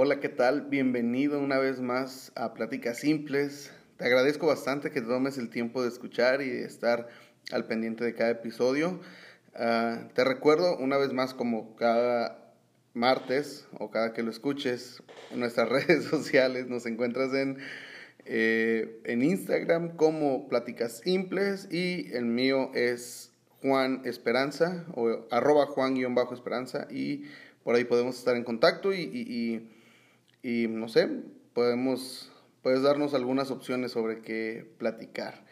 Hola, ¿qué tal? Bienvenido una vez más a Pláticas Simples. Te agradezco bastante que tomes el tiempo de escuchar y de estar al pendiente de cada episodio. Ah, te recuerdo una vez más como cada martes o cada que lo escuches en nuestras redes sociales nos encuentras en, eh, en Instagram como Pláticas Simples y el mío es Juan Esperanza o arroba Juan-Esperanza y por ahí podemos estar en contacto y no sé, podemos, puedes darnos algunas opciones sobre qué platicar.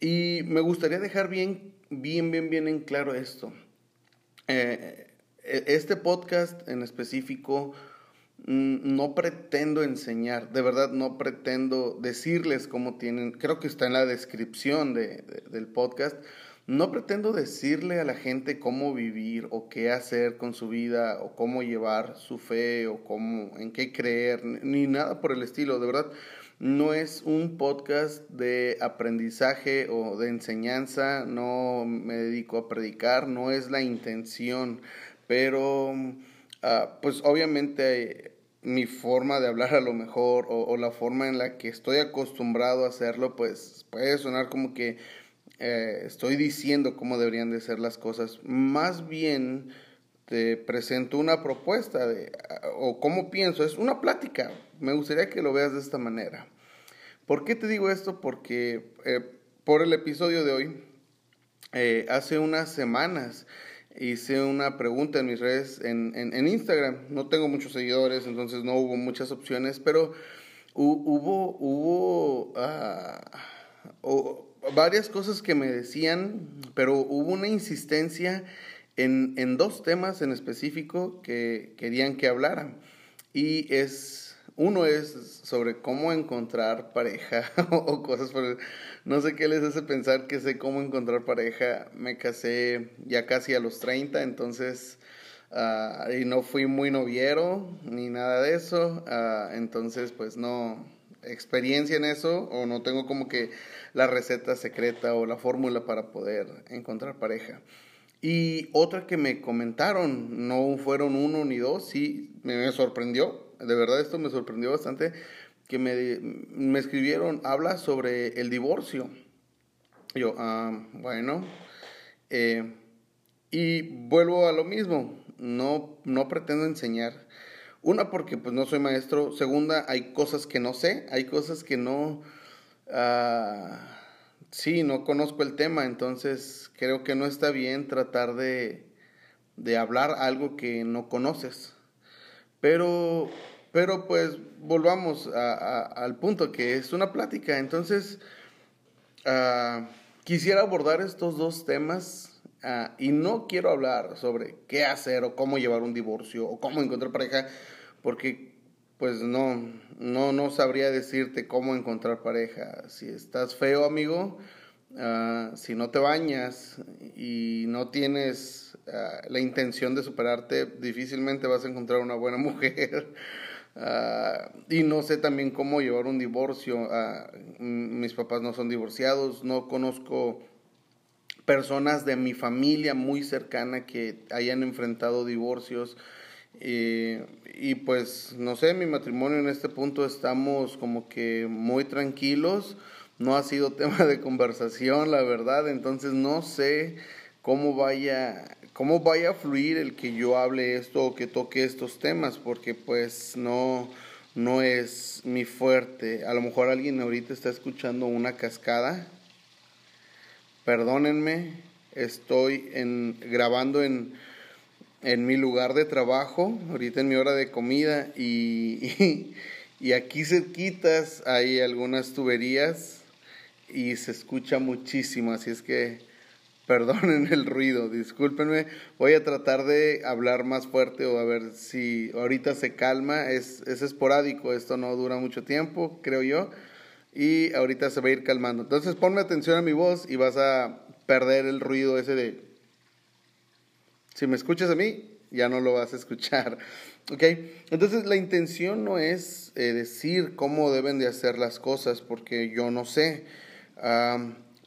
Y me gustaría dejar bien, bien, bien, bien en claro esto. Eh, e, este podcast en específico mm, no pretendo enseñar, de verdad no pretendo decirles cómo tienen, creo que está en la descripción de, del podcast, no pretendo decirle a la gente cómo vivir o qué hacer con su vida o cómo llevar su fe o cómo en qué creer ni nada por el estilo, de verdad. No es un podcast de aprendizaje o de enseñanza, no me dedico a predicar, no es la intención, pero ah, pues obviamente mi forma de hablar a lo mejor o, o, la forma en la que estoy acostumbrado a hacerlo, pues puede sonar como que eh, estoy diciendo cómo deberían de ser las cosas. Más bien te presento una propuesta de, o cómo pienso. Es una plática. Me gustaría que lo veas de esta manera. ¿Por qué te digo esto? Porque eh, por el episodio de hoy, eh, hace unas semanas hice una pregunta en mis redes en, en, Instagram. No tengo muchos seguidores, entonces no hubo muchas opciones, pero hubo, hubo, uh, varias cosas que me decían, pero hubo una insistencia en, en dos temas en específico que querían que hablaran. Y es, uno es sobre cómo encontrar pareja o cosas por No sé qué les hace pensar que sé cómo encontrar pareja. Me casé ya casi a los 30, entonces... Uh, y no fui muy noviero ni nada de eso, uh, entonces pues no, experiencia en eso o no tengo como que la receta secreta o la fórmula para poder encontrar pareja. Y otra que me comentaron, no fueron uno ni dos, sí, me, sorprendió, de verdad esto me sorprendió bastante, que me, me escribieron, habla sobre el divorcio. Yo, ah, bueno, eh, y vuelvo a lo mismo, no, no pretendo enseñar. Una, porque pues no soy maestro. Segunda, hay cosas que no sé, hay cosas que no... Uh, sí, no conozco el tema, entonces creo que no está bien tratar de, de hablar algo que no conoces. Pero, pero pues volvamos al punto que es una plática. Entonces, uh, quisiera abordar estos dos temas Ah, y no quiero hablar sobre qué hacer o cómo llevar un divorcio o cómo encontrar pareja, porque pues no, no, no sabría decirte cómo encontrar pareja. Si estás feo, amigo, ah, si no te bañas y no tienes ah, la intención de superarte, difícilmente vas a encontrar una buena mujer. y no sé también cómo llevar un divorcio. mis papás no son divorciados, no conozco personas de mi familia muy cercana que hayan enfrentado divorcios. Eh, y pues, no sé, mi matrimonio en este punto estamos como que muy tranquilos. No ha sido tema de conversación, la verdad. Entonces no sé cómo vaya, cómo vaya a fluir el que yo hable esto o que toque estos temas, porque pues no, no es mi fuerte. A lo mejor alguien ahorita está escuchando una cascada perdónenme, estoy en, grabando en, en mi lugar de trabajo, ahorita en mi hora de comida, y, y, aquí cerquitas hay algunas tuberías y se escucha muchísimo, así es que perdonen el ruido, discúlpenme, voy a tratar de hablar más fuerte o a ver si ahorita se calma, es, es esporádico, esto no dura mucho tiempo, creo yo y ahorita se va a ir calmando. Entonces ponme atención a mi voz y vas a perder el ruido ese de... Si me escuchas a mí, ya no lo vas a escuchar. ¿Ok? Entonces la intención no es eh, decir cómo deben de hacer las cosas, porque yo no sé.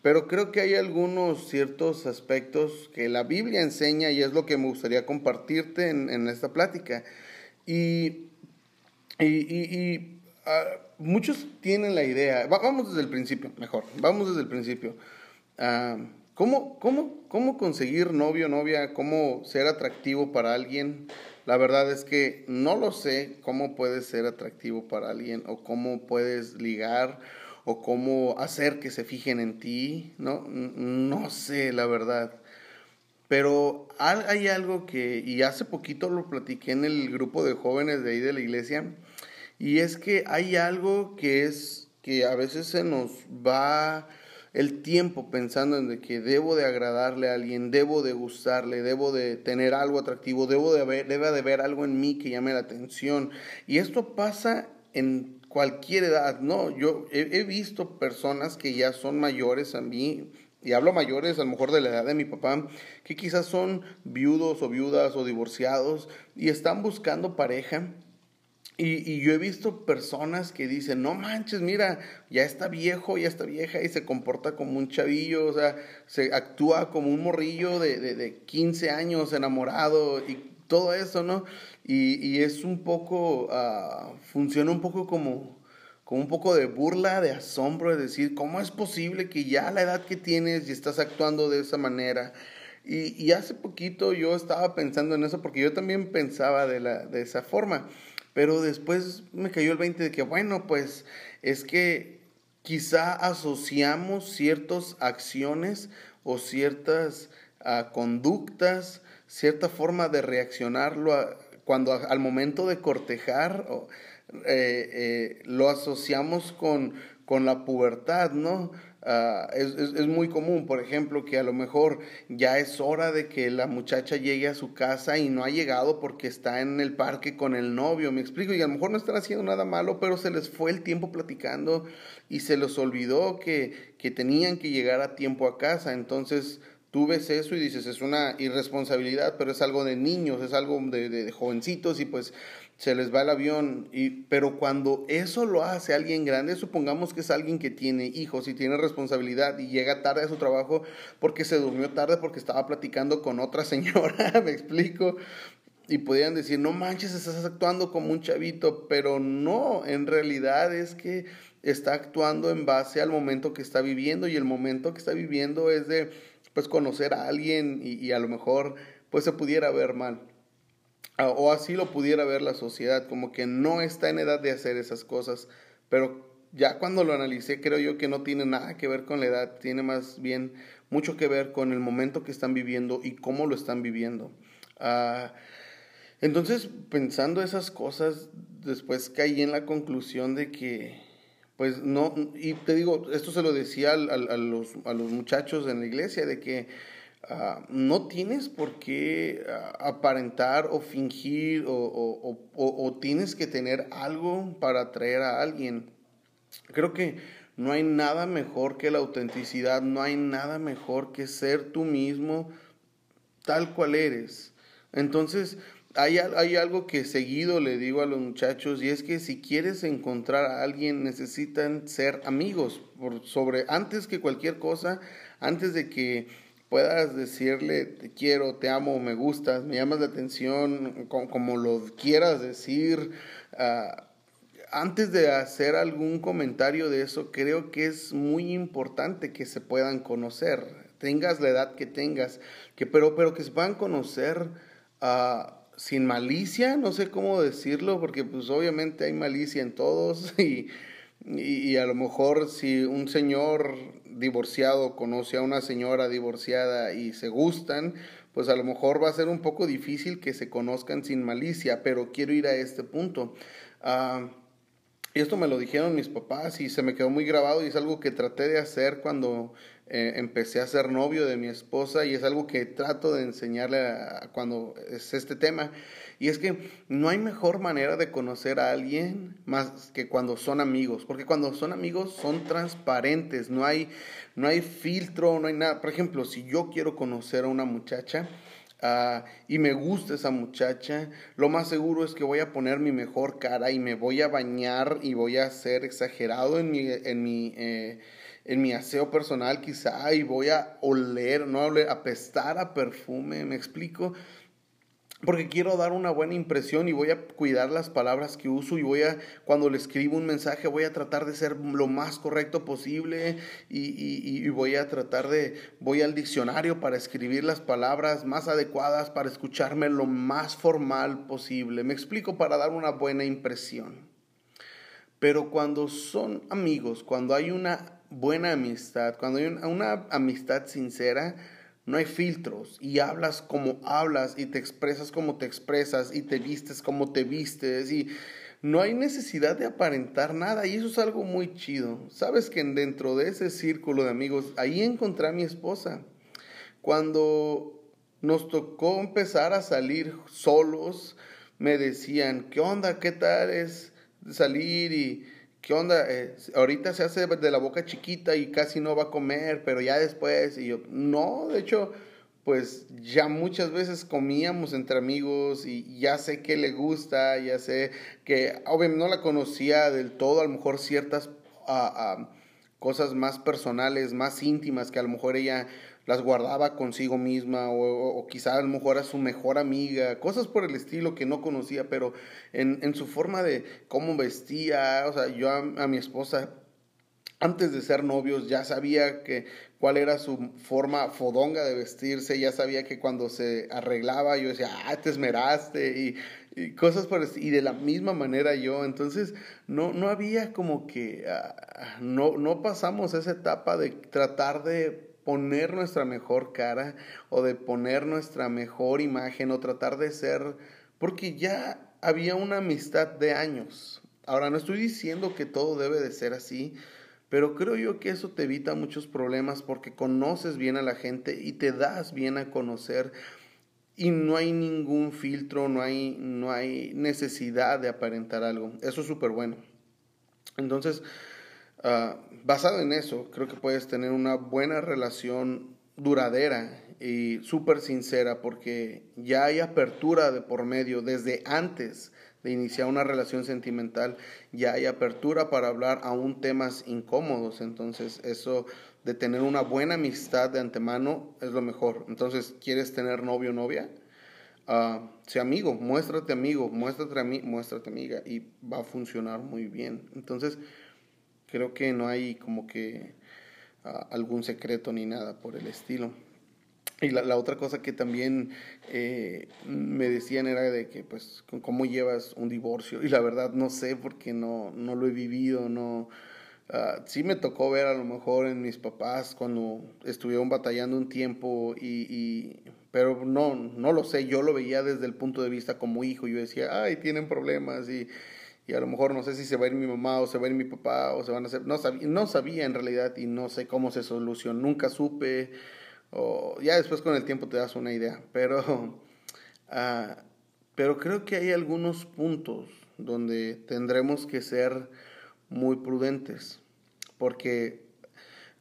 pero creo que hay algunos ciertos aspectos que la Biblia enseña y es lo que me gustaría compartirte en, esta plática. Y Y, y, ah, muchos tienen la idea, vamos desde el principio, mejor, vamos desde el principio. Ah, ¿cómo, cómo, ¿Cómo conseguir novio, novia? ¿Cómo ser atractivo para alguien? La verdad es que no lo sé cómo puedes ser atractivo para alguien o cómo puedes ligar o cómo hacer que se fijen en ti, ¿no? No sé, la verdad. Pero hay algo que, y hace poquito lo platiqué en el grupo de jóvenes de ahí de la iglesia, y es que hay algo que es que a veces se nos va el tiempo pensando en que debo de agradarle a alguien, debo de gustarle, debo de tener algo atractivo, debo de ver, debe de ver algo en mí que llame la atención. Y esto pasa en cualquier edad, ¿no? Yo he, he visto personas que ya son mayores a mí, y hablo mayores, a lo mejor de la edad de mi papá, que quizás son viudos o viudas o divorciados y están buscando pareja. Y, y, yo he visto personas que dicen, no manches, mira, ya está viejo, ya está vieja y se comporta como un chavillo, o sea, se actúa como un morrillo de, de, de 15 años enamorado y todo eso, ¿no? Y, es un poco, uh, funciona un poco como, con un poco de burla, de asombro, de decir, ¿cómo es posible que ya a la edad que tienes y estás actuando de esa manera? Y, y, hace poquito yo estaba pensando en eso porque yo también pensaba de esa forma, pero después me cayó el 20 de que, bueno, pues es que quizá asociamos ciertas acciones o ciertas uh, conductas, cierta forma de reaccionarlo cuando al momento de cortejar. Eh, eh, lo asociamos con, con la pubertad, ¿no? Uh, es, es, muy común, por ejemplo, que a lo mejor ya es hora de que la muchacha llegue a su casa y no ha llegado porque está en el parque con el novio, me explico, y a lo mejor no están haciendo nada malo, pero se les fue el tiempo platicando y se les olvidó que, que tenían que llegar a tiempo a casa, entonces tú ves eso y dices, es una irresponsabilidad, pero es algo de niños, es algo de jovencitos y pues se les va el avión, y, pero cuando eso lo hace alguien grande, supongamos que es alguien que tiene hijos y tiene responsabilidad y llega tarde a su trabajo porque se durmió tarde porque estaba platicando con otra señora, me explico, y podrían decir, no manches, estás actuando como un chavito, pero no, en realidad es que está actuando en base al momento que está viviendo y el momento que está viviendo es de pues conocer a alguien y, y a lo mejor pues se pudiera ver mal. Ah, o así lo pudiera ver la sociedad, como que no está en edad de hacer esas cosas, pero ya cuando lo analicé creo yo que no tiene nada que ver con la edad, tiene más bien mucho que ver con el momento que están viviendo y cómo lo están viviendo. Uh, entonces, pensando esas cosas, después caí en la conclusión de que, pues no, y te digo, esto se lo decía a, a, a los, a los muchachos en la iglesia, de que Uh, no tienes por qué uh, aparentar o fingir o, tienes que tener algo para atraer a alguien. Creo que no hay nada mejor que la autenticidad, no hay nada mejor que ser tú mismo tal cual eres. Entonces, hay, hay algo que seguido le digo a los muchachos y es que si quieres encontrar a alguien necesitan ser amigos sobre antes que cualquier cosa, antes de que puedas decirle te quiero, te amo, me gustas, me llamas la atención, como, como lo quieras decir. Uh, antes de hacer algún comentario de eso, creo que es muy importante que se puedan conocer, tengas la edad que tengas, que, pero, pero que se puedan conocer uh, sin malicia, no sé cómo decirlo, porque pues obviamente hay malicia en todos y, y, y a lo mejor si un señor divorciado conoce a una señora divorciada y se gustan, pues a lo mejor va a ser un poco difícil que se conozcan sin malicia, pero quiero ir a este punto. Uh, esto me lo dijeron mis papás y se me quedó muy grabado y es algo que traté de hacer cuando eh, empecé a ser novio de mi esposa y es algo que trato de enseñarle a, cuando es este tema. Y es que no hay mejor manera de conocer a alguien más que cuando son amigos, porque cuando son amigos son transparentes, no hay, no hay filtro, no hay nada. Por ejemplo, si yo quiero conocer a una muchacha, Uh, y me gusta esa muchacha, lo más seguro es que voy a poner mi mejor cara y me voy a bañar y voy a ser exagerado en mi, en mi eh, en mi aseo personal quizá y voy a oler, no a oler, apestar a perfume, me explico. porque quiero dar una buena impresión y voy a cuidar las palabras que uso y voy a, cuando le escribo un mensaje, voy a tratar de ser lo más correcto posible y, voy a tratar de, voy al diccionario para escribir las palabras más adecuadas, para escucharme lo más formal posible. Me explico para dar una buena impresión. Pero cuando son amigos, cuando hay una buena amistad, cuando hay una amistad sincera, no hay filtros y hablas como hablas y te expresas como te expresas y te vistes como te vistes y no hay necesidad de aparentar nada y eso es algo muy chido. Sabes que dentro de ese círculo de amigos, ahí encontré a mi esposa. Cuando nos tocó empezar a salir solos, me decían, ¿qué onda? ¿Qué tal es salir y ¿qué onda? Eh, ahorita se hace de la boca chiquita y casi no va a comer, pero ya después, y yo, no, de hecho, pues ya muchas veces comíamos entre amigos y ya sé que le gusta, ya sé que, obviamente no la conocía del todo, a lo mejor ciertas ah, ah, cosas más personales, más íntimas que a lo mejor ella las guardaba consigo misma o, o, quizá a lo mejor era su mejor amiga, cosas por el estilo que no conocía, pero en, en su forma de cómo vestía, o sea, yo a, mi esposa antes de ser novios ya sabía que cuál era su forma fodonga de vestirse, ya sabía que cuando se arreglaba yo decía, ah, te esmeraste y, y cosas por y de la misma manera yo, entonces no, no había como que, ah, no, no pasamos esa etapa de tratar de poner nuestra mejor cara o de poner nuestra mejor imagen o tratar de ser, porque ya había una amistad de años. Ahora no estoy diciendo que todo debe de ser así, pero creo yo que eso te evita muchos problemas porque conoces bien a la gente y te das bien a conocer y no hay ningún filtro, no hay, no hay necesidad de aparentar algo. Eso es súper bueno. Entonces, Ah, basado en eso, creo que puedes tener una buena relación duradera y súper sincera porque ya hay apertura de por medio desde antes de iniciar una relación sentimental, ya hay apertura para hablar aún temas incómodos, entonces eso de tener una buena amistad de antemano es lo mejor. Entonces, ¿quieres tener novio o novia? Uh, sea amigo, muéstrate amigo, muéstrate, muéstrate amiga y va a funcionar muy bien. Entonces, Creo que no hay como que ah, algún secreto ni nada por el estilo. Y la, la otra cosa que también eh, me decían era de que, pues, cómo llevas un divorcio. Y la verdad no sé porque no, no lo he vivido, no... Uh, sí me tocó ver a lo mejor en mis papás cuando estuvieron batallando un tiempo y, y, pero no no lo sé yo lo veía desde el punto de vista como hijo yo decía ay tienen problemas y y a lo mejor no sé si se va a ir mi mamá o se va a ir mi papá o se van a hacer, no sabía, no sabía en realidad y no sé cómo se solucionó, nunca supe, o ya después con el tiempo te das una idea, pero, uh, pero creo que hay algunos puntos donde tendremos que ser muy prudentes, porque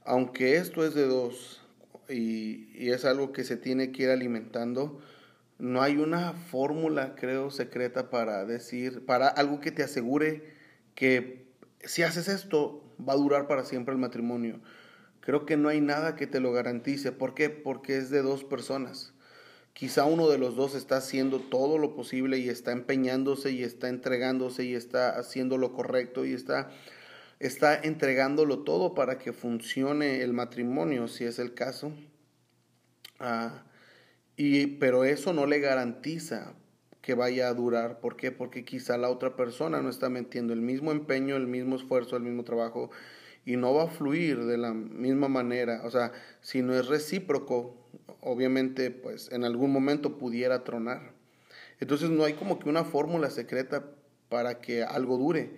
aunque esto es de dos y, y es algo que se tiene que ir alimentando, no hay una fórmula, creo, secreta para decir, para algo que te asegure que si haces esto va a durar para siempre el matrimonio. Creo que no hay nada que te lo garantice. ¿Por qué? Porque es de dos personas. Quizá uno de los dos está haciendo todo lo posible y está empeñándose y está entregándose y está haciendo lo correcto y está, está entregándolo todo para que funcione el matrimonio, si es el caso. Ah, y, pero eso no le garantiza que vaya a durar. ¿Por qué? Porque quizá la otra persona no está metiendo el mismo empeño, el mismo esfuerzo, el mismo trabajo y no va a fluir de la misma manera. O sea, si no es recíproco, obviamente, pues en algún momento pudiera tronar. Entonces no hay como que una fórmula secreta para que algo dure,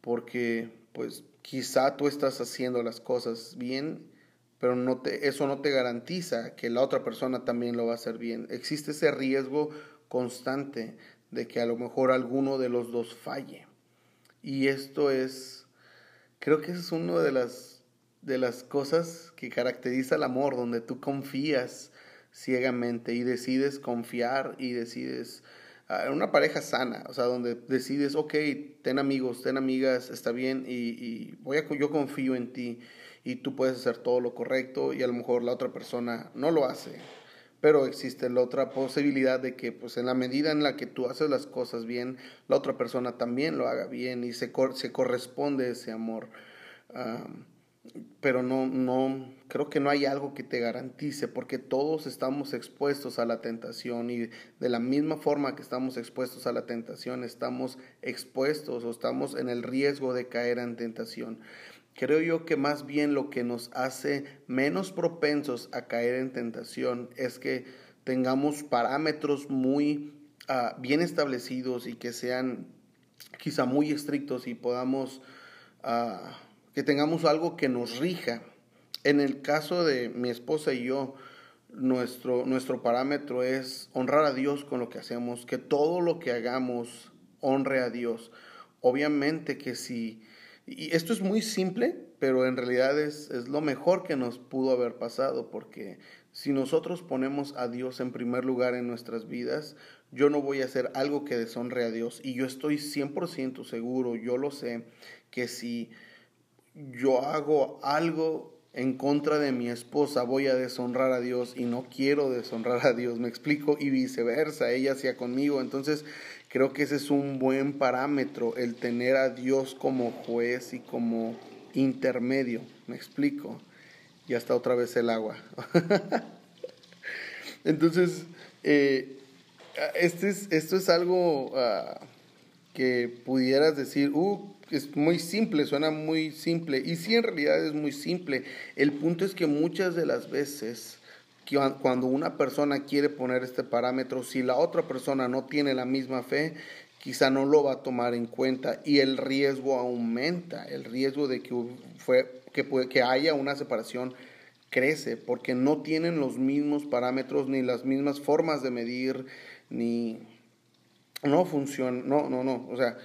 porque pues quizá tú estás haciendo las cosas bien pero no te, eso no te garantiza que la otra persona también lo va a hacer bien. Existe ese riesgo constante de que a lo mejor alguno de los dos falle. Y esto es, creo que es una de las, de las cosas que caracteriza el amor, donde tú confías ciegamente y decides confiar y decides ah, en una pareja sana, o sea, donde decides, ok, ten amigos, ten amigas, está bien y, y voy a, yo confío en ti y tú puedes hacer todo lo correcto y a lo mejor la otra persona no lo hace. pero existe la otra posibilidad de que pues en la medida en la que tú haces las cosas bien, la otra persona también lo haga bien y se, se corresponde ese amor. pero no, no, creo que no hay algo que te garantice, porque todos estamos expuestos a la tentación y de la misma forma que estamos expuestos a la tentación, estamos expuestos o estamos en el riesgo de caer en tentación. Creo yo que más bien lo que nos hace menos propensos a caer en tentación es que tengamos parámetros muy ah, bien establecidos y que sean quizá muy estrictos y podamos, ah, que tengamos algo que nos rija. En el caso de mi esposa y yo, nuestro, nuestro parámetro es honrar a Dios con lo que hacemos, que todo lo que hagamos honre a Dios. Obviamente que si y esto es muy simple, pero en realidad es, es, lo mejor que nos pudo haber pasado, porque si nosotros ponemos a Dios en primer lugar en nuestras vidas, yo no voy a hacer algo que deshonre a Dios. Y yo estoy 100% seguro, yo lo sé, que si yo hago algo en contra de mi esposa, voy a deshonrar a Dios y no quiero deshonrar a Dios, me explico, y viceversa, ella hacía conmigo. Entonces, Creo que ese es un buen parámetro, el tener a Dios como juez y como intermedio. ¿Me explico? Y hasta otra vez el agua. Entonces, eh, este es, esto es algo ah, que pudieras decir, uh, es muy simple, suena muy simple. Y sí, en realidad es muy simple. El punto es que muchas de las veces cuando una persona quiere poner este parámetro, si la otra persona no tiene la misma fe, quizá no lo va a tomar en cuenta y el riesgo aumenta, el riesgo de que, fue, que, que haya una separación crece porque no tienen los mismos parámetros ni las mismas formas de medir ni no funciona, no, no, no, o sea,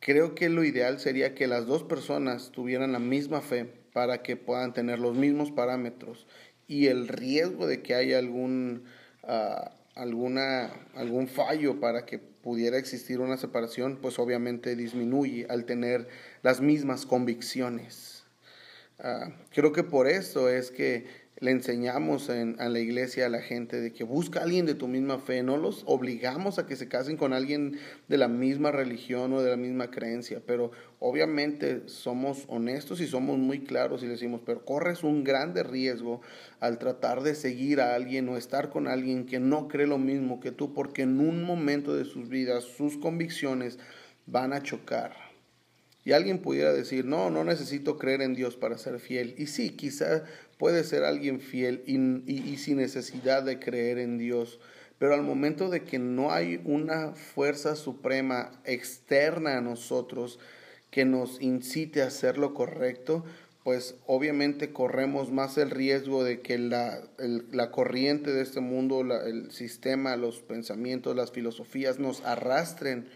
creo que lo ideal sería que las dos personas tuvieran la misma fe para que puedan tener los mismos parámetros y el riesgo de que haya algún, ah, alguna, algún fallo para que pudiera existir una separación, pues obviamente disminuye al tener las mismas convicciones. Ah, creo que por eso es que le enseñamos en, a la iglesia a la gente de que busca a alguien de tu misma fe, no los obligamos a que se casen con alguien de la misma religión o de la misma creencia, pero obviamente somos honestos y somos muy claros y decimos, pero corres un grande riesgo al tratar de seguir a alguien o estar con alguien que no cree lo mismo que tú, porque en un momento de sus vidas sus convicciones van a chocar. Y alguien pudiera decir, no, no necesito creer en Dios para ser fiel. Y sí, quizá puede ser alguien fiel y, sin necesidad de creer en Dios. Pero al momento de que no hay una fuerza suprema externa a nosotros que nos incite a hacer lo correcto, pues obviamente corremos más el riesgo de que la, la corriente de este mundo, el sistema, los pensamientos, las filosofías nos arrastren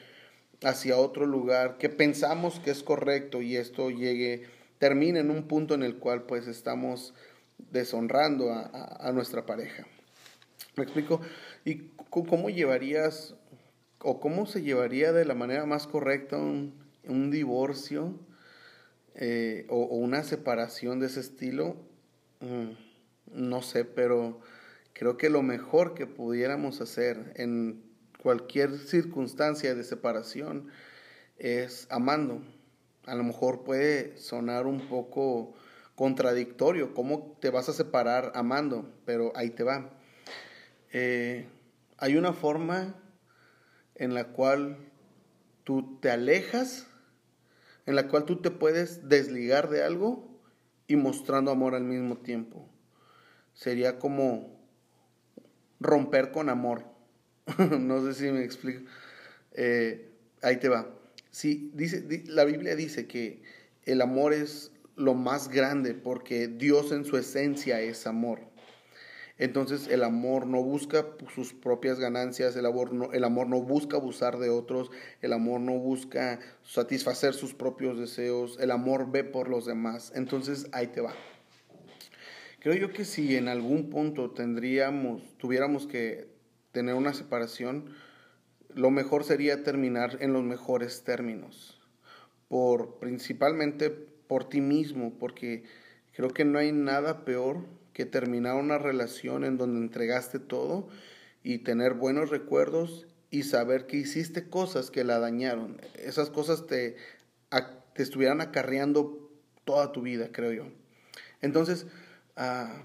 hacia otro lugar que pensamos que es correcto y esto llegue, termine en un punto en el cual pues estamos deshonrando a, nuestra pareja. ¿Me explico? ¿Y cómo llevarías o cómo se llevaría de la manera más correcta un, divorcio eh, o, una separación de ese estilo? Mm, no sé, pero creo que lo mejor que pudiéramos hacer en cualquier circunstancia de separación es amando. A lo mejor puede sonar un poco contradictorio. ¿Cómo te vas a separar amando? Pero ahí te va. Eh, hay una forma en la cual tú te alejas, en la cual tú te puedes desligar de algo y mostrando amor al mismo tiempo. Sería como romper con amor. no sé si me explico. Eh, ahí te va. Sí, dice, la Biblia dice que el amor es lo más grande porque Dios en su esencia es amor. Entonces el amor no busca sus propias ganancias, el amor, el amor no busca abusar de otros, el amor no busca satisfacer sus propios deseos, el amor ve por los demás. Entonces ahí te va. Creo yo que si en algún punto tendríamos, tuviéramos que tener una separación, lo mejor sería terminar en los mejores términos, por principalmente por ti mismo, porque creo que no hay nada peor que terminar una relación en donde entregaste todo y tener buenos recuerdos y saber que hiciste cosas que la dañaron. Esas cosas te, te estuvieran acarreando toda tu vida, creo yo. Entonces, ah,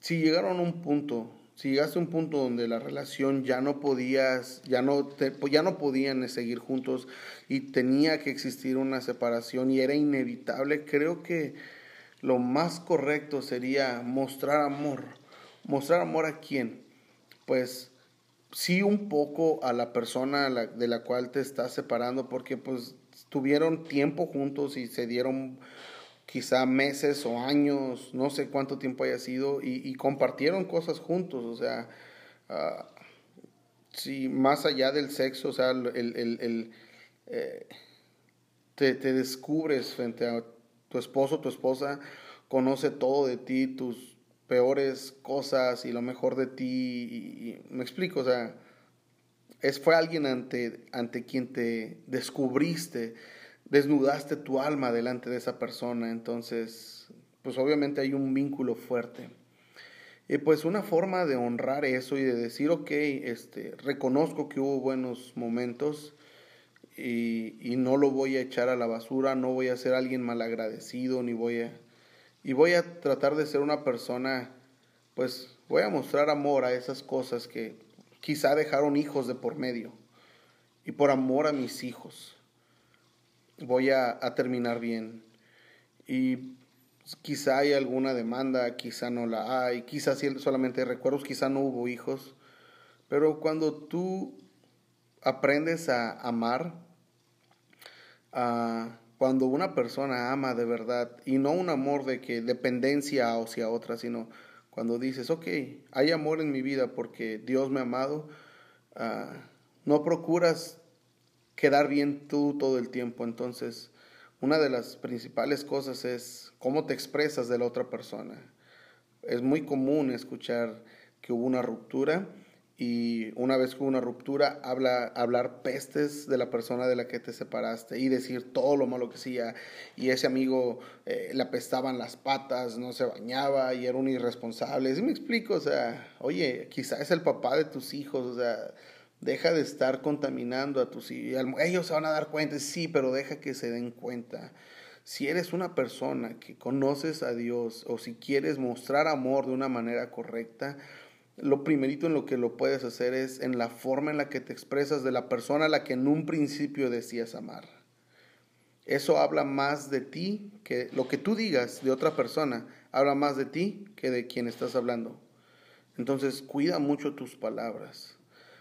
si llegaron a un punto, si llegaste a un punto donde la relación ya no podías, ya no, ya no podían seguir juntos y tenía que existir una separación y era inevitable, creo que lo más correcto sería mostrar amor. ¿Mostrar amor a quién? Pues sí un poco a la persona de la cual te estás separando porque pues tuvieron tiempo juntos y se dieron quizá meses o años, no sé cuánto tiempo haya sido, y, compartieron cosas juntos, o sea, uh, sí, más allá del sexo, o sea, el, el, eh, te, descubres frente a tu esposo, tu esposa, conoce todo de ti, tus peores cosas y lo mejor de ti, me explico, o sea, es, fue alguien ante, ante quien te descubriste, desnudaste tu alma delante de esa persona, entonces, pues obviamente hay un vínculo fuerte. Y pues una forma de honrar eso y de decir, ok, este, reconozco que hubo buenos momentos y, y no lo voy a echar a la basura, no voy a ser alguien malagradecido, ni voy a... Y voy a tratar de ser una persona, pues voy a mostrar amor a esas cosas que quizá dejaron hijos de por medio. Y por amor a mis hijos voy a, terminar bien. Y quizá hay alguna demanda, quizá no la hay, quizá solamente recuerdos, quizá no hubo hijos. Pero cuando tú aprendes a amar, cuando una persona ama de verdad, y no un amor de que dependencia hacia otra, sino cuando dices, ok, hay amor en mi vida porque Dios me ha amado, ah, no procuras quedar bien tú todo el tiempo. Entonces, una de las principales cosas es cómo te expresas de la otra persona. Es muy común escuchar que hubo una ruptura y una vez que hubo una ruptura, habla, hablar pestes de la persona de la que te separaste y decir todo lo malo que hacía. Y ese amigo eh, le apestaban las patas, no se bañaba y era un irresponsable. ¿Sí me explico? O sea, oye, quizá es el papá de tus hijos, o sea, Deja de estar contaminando a tus hijos. Ellos se van a dar cuenta, sí, pero deja que se den cuenta. Si eres una persona que conoces a Dios o si quieres mostrar amor de una manera correcta, lo primerito en lo que lo puedes hacer es en la forma en la que te expresas de la persona a la que en un principio decías amar. Eso habla más de ti que lo que tú digas de otra persona, habla más de ti que de quien estás hablando. Entonces, cuida mucho tus palabras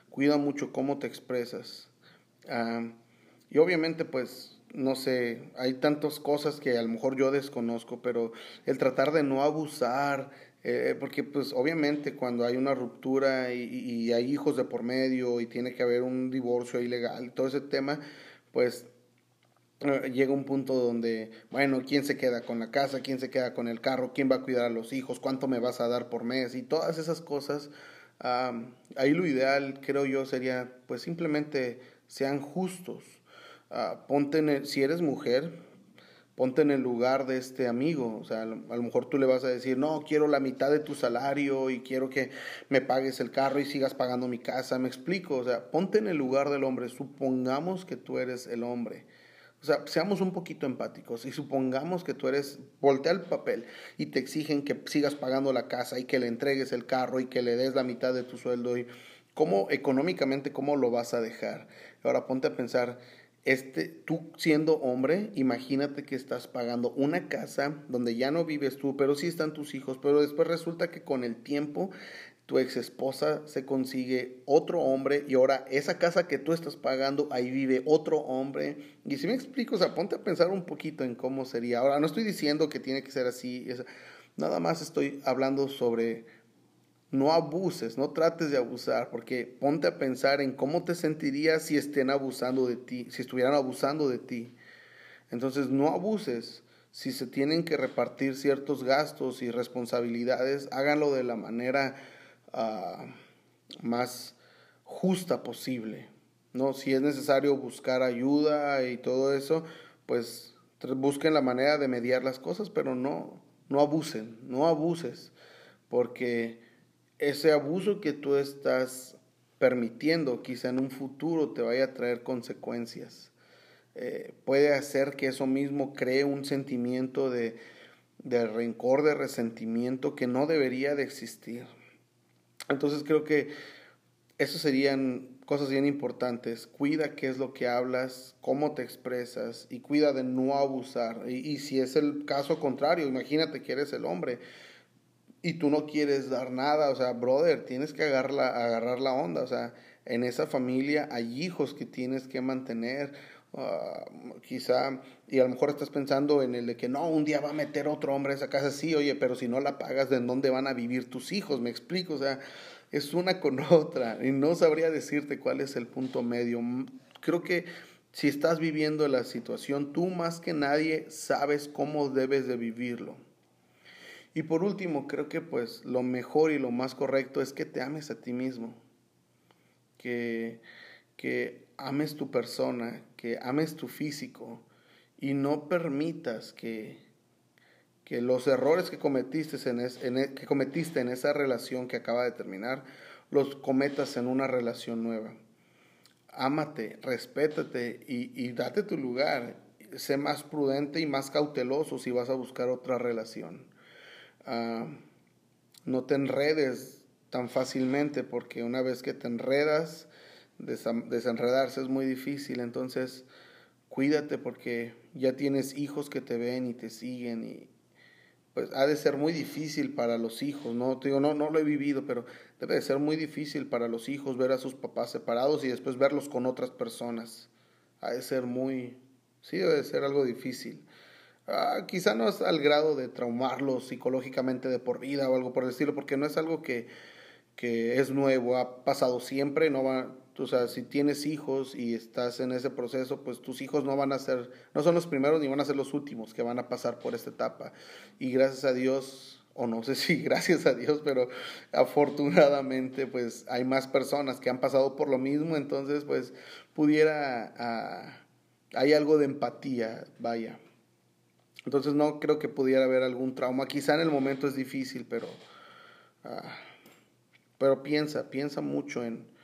cuida mucho cómo te expresas. Y obviamente, pues, no sé, hay tantas cosas que a lo mejor yo desconozco, pero el tratar de no abusar, eh, porque pues obviamente cuando hay una ruptura y, hay hijos de por medio y tiene que haber un divorcio ilegal, todo ese tema, pues eh, llega un punto donde, bueno, ¿quién se queda con la casa? ¿Quién se queda con el carro? ¿Quién va a cuidar a los hijos? ¿Cuánto me vas a dar por mes? Y todas esas cosas ahí lo ideal, creo yo, sería pues simplemente sean justos. Ah, ponte en si eres mujer, ponte en el lugar de este amigo. O sea, a lo, mejor tú le vas a decir, no, quiero la mitad de tu salario y quiero que me pagues el carro y sigas pagando mi casa. Me explico. O sea, ponte en el lugar del hombre. Supongamos que tú eres el hombre. Sea, seamos un poquito empáticos y supongamos que tú eres, voltea el papel y te exigen que sigas pagando la casa y que le entregues el carro y que le des la mitad de tu sueldo y cómo económicamente, cómo lo vas a dejar. Ahora ponte a pensar, este, tú siendo hombre, imagínate que estás pagando una casa donde ya no vives tú, pero sí están tus hijos, pero después resulta que con el tiempo tu ex esposa se consigue otro hombre y ahora esa casa que tú estás pagando, ahí vive otro hombre. Y si me explico, o sea, ponte a pensar un poquito en cómo sería. Ahora, no estoy diciendo que tiene que ser así, nada más estoy hablando sobre no abuses, no trates de abusar, porque ponte a pensar en cómo te sentirías si estén abusando de ti, si estuvieran abusando de ti. Entonces, no abuses. Si se tienen que repartir ciertos gastos y responsabilidades, háganlo de la manera Ah, más justa posible. ¿no? Si es necesario buscar ayuda y todo eso, pues busquen la manera de mediar las cosas, pero no, no abusen, no abuses, porque ese abuso que tú estás permitiendo quizá en un futuro te vaya a traer consecuencias. Eh, puede hacer que eso mismo cree un sentimiento de, de rencor, de resentimiento que no debería de existir. Entonces creo que eso serían cosas bien importantes. Cuida qué es lo que hablas, cómo te expresas y cuida de no abusar. Y, y, si es el caso contrario, imagínate que eres el hombre y tú no quieres dar nada, o sea, brother, tienes que agarrar la, agarrar la onda, o sea, en esa familia hay hijos que tienes que mantener. Uh, quizá, y a lo mejor estás pensando en el de que no, un día va a meter otro hombre a esa casa, sí, oye, pero si no la pagas, ¿de dónde van a vivir tus hijos? Me explico, o sea, es una con otra y no sabría decirte cuál es el punto medio. Creo que si estás viviendo la situación, tú más que nadie sabes cómo debes de vivirlo. Y por último, creo que pues lo mejor y lo más correcto es que te ames a ti mismo, que, que ames tu persona, que ames tu físico y no permitas que, que los errores que cometiste en, en, e, que cometiste en esa relación que acaba de terminar, los cometas en una relación nueva. Ámate, respétate y, y date tu lugar. Sé más prudente y más cauteloso si vas a buscar otra relación. Uh, no te enredes tan fácilmente porque una vez que te enredas, desenredarse es muy difícil. Entonces, cuídate porque ya tienes hijos que te ven y te siguen y, pues ha de ser muy difícil para los hijos, ¿no? digo, no, no lo he vivido, pero debe de ser muy difícil para los hijos ver a sus papás separados y después verlos con otras personas. Ha de ser muy, sí, debe de ser algo difícil. Ah, quizá no es al grado de traumarlos psicológicamente de por vida o algo por el estilo, porque no es algo que, que es nuevo, ha pasado siempre, no va, o sea, si tienes hijos y estás en ese proceso, pues tus hijos no van a ser, no son los primeros ni van a ser los últimos que van a pasar por esta etapa. Y gracias a Dios, o no sé si gracias a Dios, pero afortunadamente, pues hay más personas que han pasado por lo mismo, entonces, pues pudiera, ah, hay algo de empatía, vaya. Entonces no creo que pudiera haber algún trauma. Quizá en el momento es difícil, pero, ah, pero piensa, piensa mucho en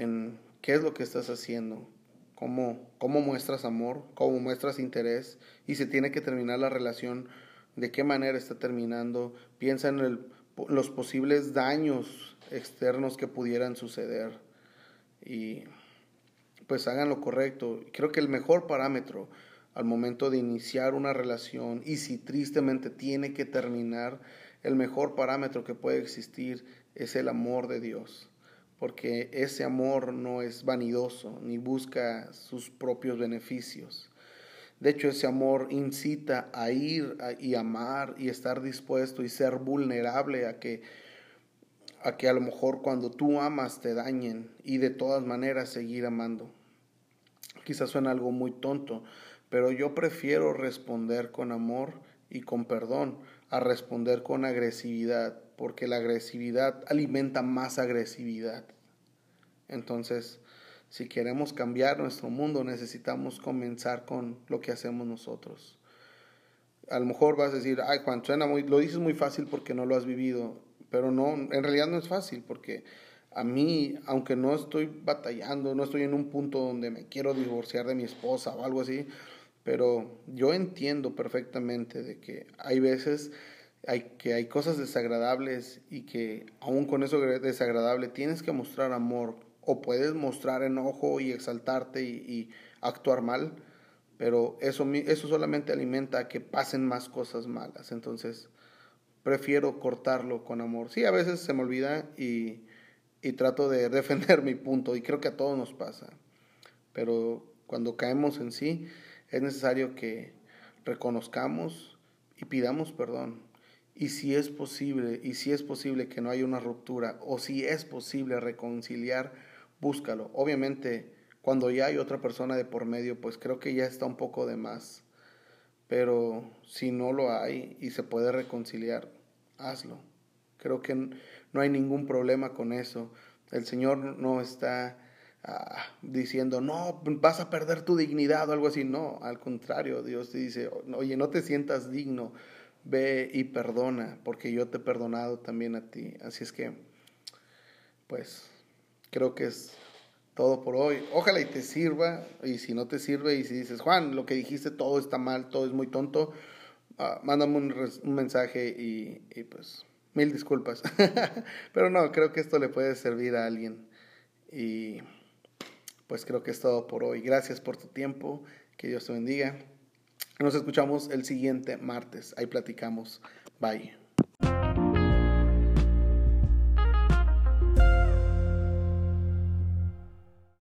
en qué es lo que estás haciendo, cómo, cómo muestras amor, cómo muestras interés y se tiene que terminar la relación, de qué manera está terminando, piensa en el, los posibles daños externos que pudieran suceder y pues hagan lo correcto. Creo que el mejor parámetro al momento de iniciar una relación y si tristemente tiene que terminar, el mejor parámetro que puede existir es el amor de Dios porque ese amor no es vanidoso ni busca sus propios beneficios. De hecho, ese amor incita a ir y amar y estar dispuesto y ser vulnerable a que, a que a lo mejor cuando tú amas te dañen y de todas maneras seguir amando. Quizás suena algo muy tonto, pero yo prefiero responder con amor y con perdón a responder con agresividad porque la agresividad alimenta más agresividad. Entonces, si queremos cambiar nuestro mundo, necesitamos comenzar con lo que hacemos nosotros. A lo mejor vas a decir, ay Juan, suena muy, lo dices muy fácil porque no lo has vivido, pero no, en realidad no es fácil porque a mí, aunque no estoy batallando, no estoy en un punto donde me quiero divorciar de mi esposa o algo así, pero yo entiendo perfectamente de que hay veces hay, que hay cosas desagradables y que aún con eso desagradable tienes que mostrar amor o puedes mostrar enojo y exaltarte y, actuar mal, pero eso, eso solamente alimenta a que pasen más cosas malas. Entonces, prefiero cortarlo con amor. Sí, a veces se me olvida y, y trato de defender mi punto y creo que a todos nos pasa, pero cuando caemos en sí, es necesario que reconozcamos y pidamos perdón y si es posible, y si es posible que no haya una ruptura, o si es posible reconciliar, búscalo. Obviamente, cuando ya hay otra persona de por medio, pues creo que ya está un poco de más. Pero si no lo hay y se puede reconciliar, hazlo. Creo que no hay ningún problema con eso. El Señor no está ah, diciendo, no, vas a perder tu dignidad o algo así. No, al contrario, Dios te dice, oye, no te sientas digno ve y perdona, porque yo te he perdonado también a ti. Así es que, pues, creo que es todo por hoy. Ojalá y te sirva, y si no te sirve, y si dices, Juan, lo que dijiste todo está mal, todo es muy tonto, uh, mándame un, un mensaje y, y, pues mil disculpas. Pero no, creo que esto le puede servir a alguien. Y pues creo que es todo por hoy. Gracias por tu tiempo, que Dios te bendiga. Nos escuchamos el siguiente martes. Ahí platicamos. Bye.